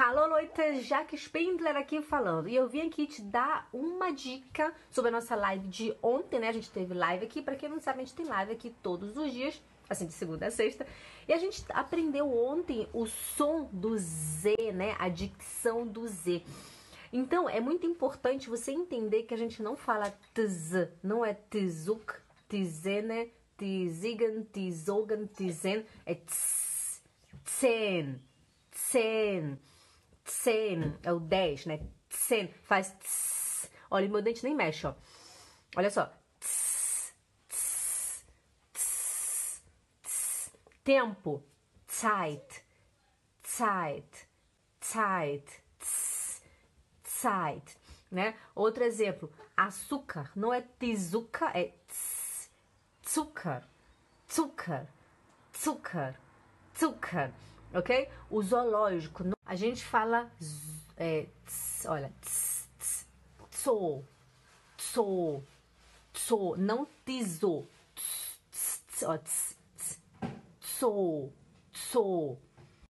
Hallo Leute, Jaque Spindler aqui falando. E eu vim aqui te dar uma dica sobre a nossa live de ontem, né? A gente teve live aqui. Pra quem não sabe, a gente tem live aqui todos os dias, assim, de segunda a sexta. E a gente aprendeu ontem o som do Z, né? A dicção do Z. Então, é muito importante você entender que a gente não fala tz, não é tzuk, tzene, tzigen, tzogen, tzen, é tz, tsen, tsen, é o 10, né? Tsen, faz tz. Olha, meu dente nem mexe, ó. Olha só. Tz, tz, tz, tz. Tempo, Zeit, Zeit, Zeit, Zeit, né? Outro exemplo, açúcar, não é tizuka, é tz, zucker, zucker, zucker, zucker, ok? O zoológico, a gente fala, é, olha, tzo, tzo, tzo, não tz, tz, tzo, tzo,